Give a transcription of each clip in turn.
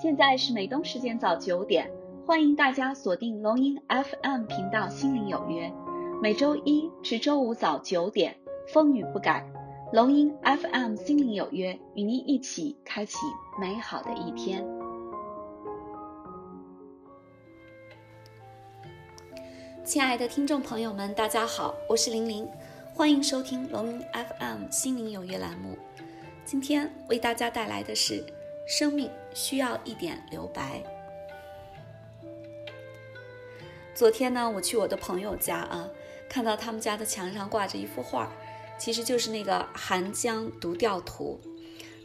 现在是美东时间早九点，欢迎大家锁定龙音 FM 频道《心灵有约》，每周一至周五早九点，风雨不改。龙音 FM《心灵有约》与您一起开启美好的一天。亲爱的听众朋友们，大家好，我是玲玲，欢迎收听龙音 FM《心灵有约》栏目。今天为大家带来的是。生命需要一点留白。昨天呢，我去我的朋友家啊，看到他们家的墙上挂着一幅画，其实就是那个《寒江独钓图》。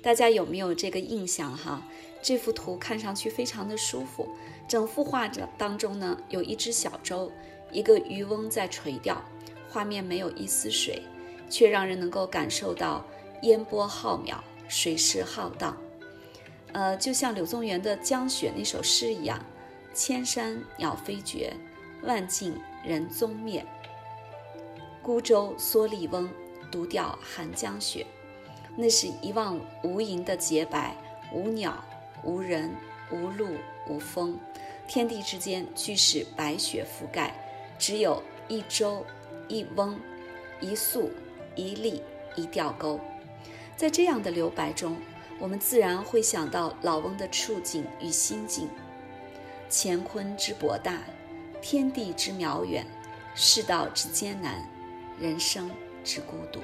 大家有没有这个印象哈？这幅图看上去非常的舒服。整幅画着当中呢，有一只小舟，一个渔翁在垂钓，画面没有一丝水，却让人能够感受到烟波浩渺，水势浩荡。呃，就像柳宗元的《江雪》那首诗一样，“千山鸟飞绝，万径人踪灭。孤舟蓑笠翁，独钓寒江雪。”那是一望无垠的洁白，无鸟，无人，无路，无风，天地之间俱是白雪覆盖，只有一舟，一翁，一粟，一笠，一钓钩。在这样的留白中。我们自然会想到老翁的处境与心境：乾坤之博大，天地之渺远，世道之艰难，人生之孤独。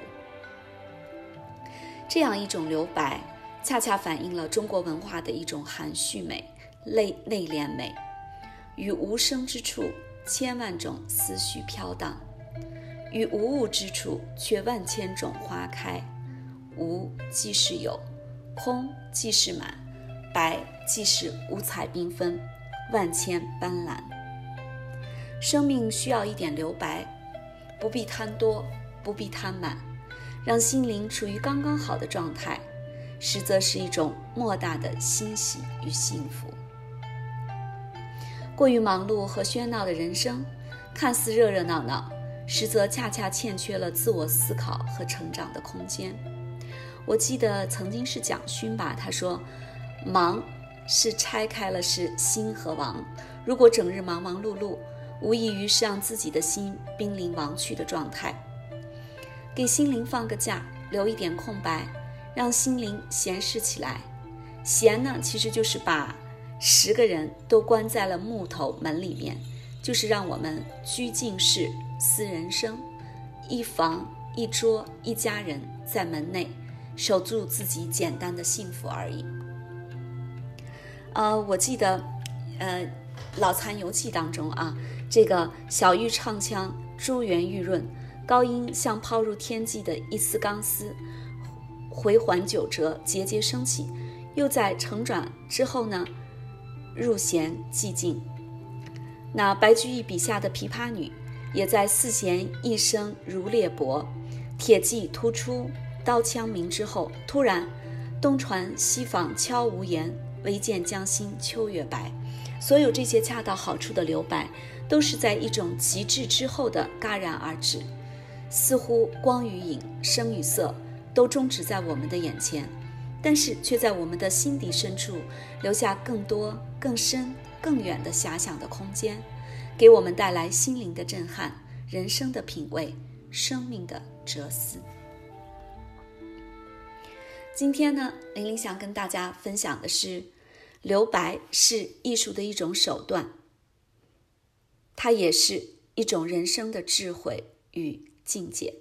这样一种留白，恰恰反映了中国文化的一种含蓄美、内内敛美。于无声之处，千万种思绪飘荡；于无物之处，却万千种花开。无即是有。空即是满，白即是五彩缤纷，万千斑斓。生命需要一点留白，不必贪多，不必贪满，让心灵处于刚刚好的状态，实则是一种莫大的欣喜与幸福。过于忙碌和喧闹的人生，看似热热闹闹，实则恰恰欠缺了自我思考和成长的空间。我记得曾经是蒋勋吧，他说：“忙是拆开了是心和王，如果整日忙忙碌碌，无异于是让自己的心濒临亡去的状态。给心灵放个假，留一点空白，让心灵闲适起来。闲呢，其实就是把十个人都关在了木头门里面，就是让我们居静室思人生，一房一桌一家人在门内。”守住自己简单的幸福而已。呃，我记得，呃，《老残游记》当中啊，这个小玉唱腔珠圆玉润，高音像抛入天际的一丝钢丝，回环九折，节节升起，又在成转之后呢，入弦寂静。那白居易笔下的琵琶女，也在四弦一声如裂帛，铁骑突出。刀枪鸣之后，突然，东船西舫悄无言，唯见江心秋月白。所有这些恰到好处的留白，都是在一种极致之后的戛然而止，似乎光与影、声与色都终止在我们的眼前，但是却在我们的心底深处留下更多、更深、更远的遐想的空间，给我们带来心灵的震撼、人生的品味、生命的哲思。今天呢，玲玲想跟大家分享的是，留白是艺术的一种手段，它也是一种人生的智慧与境界。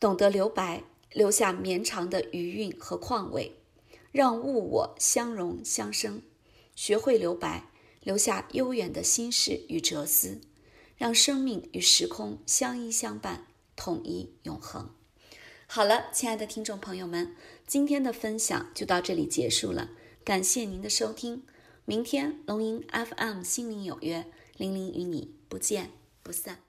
懂得留白，留下绵长的余韵和况味，让物我相融相生；学会留白，留下悠远的心事与哲思，让生命与时空相依相伴，统一永恒。好了，亲爱的听众朋友们，今天的分享就到这里结束了。感谢您的收听，明天龙吟 FM 心灵有约，玲玲与你不见不散。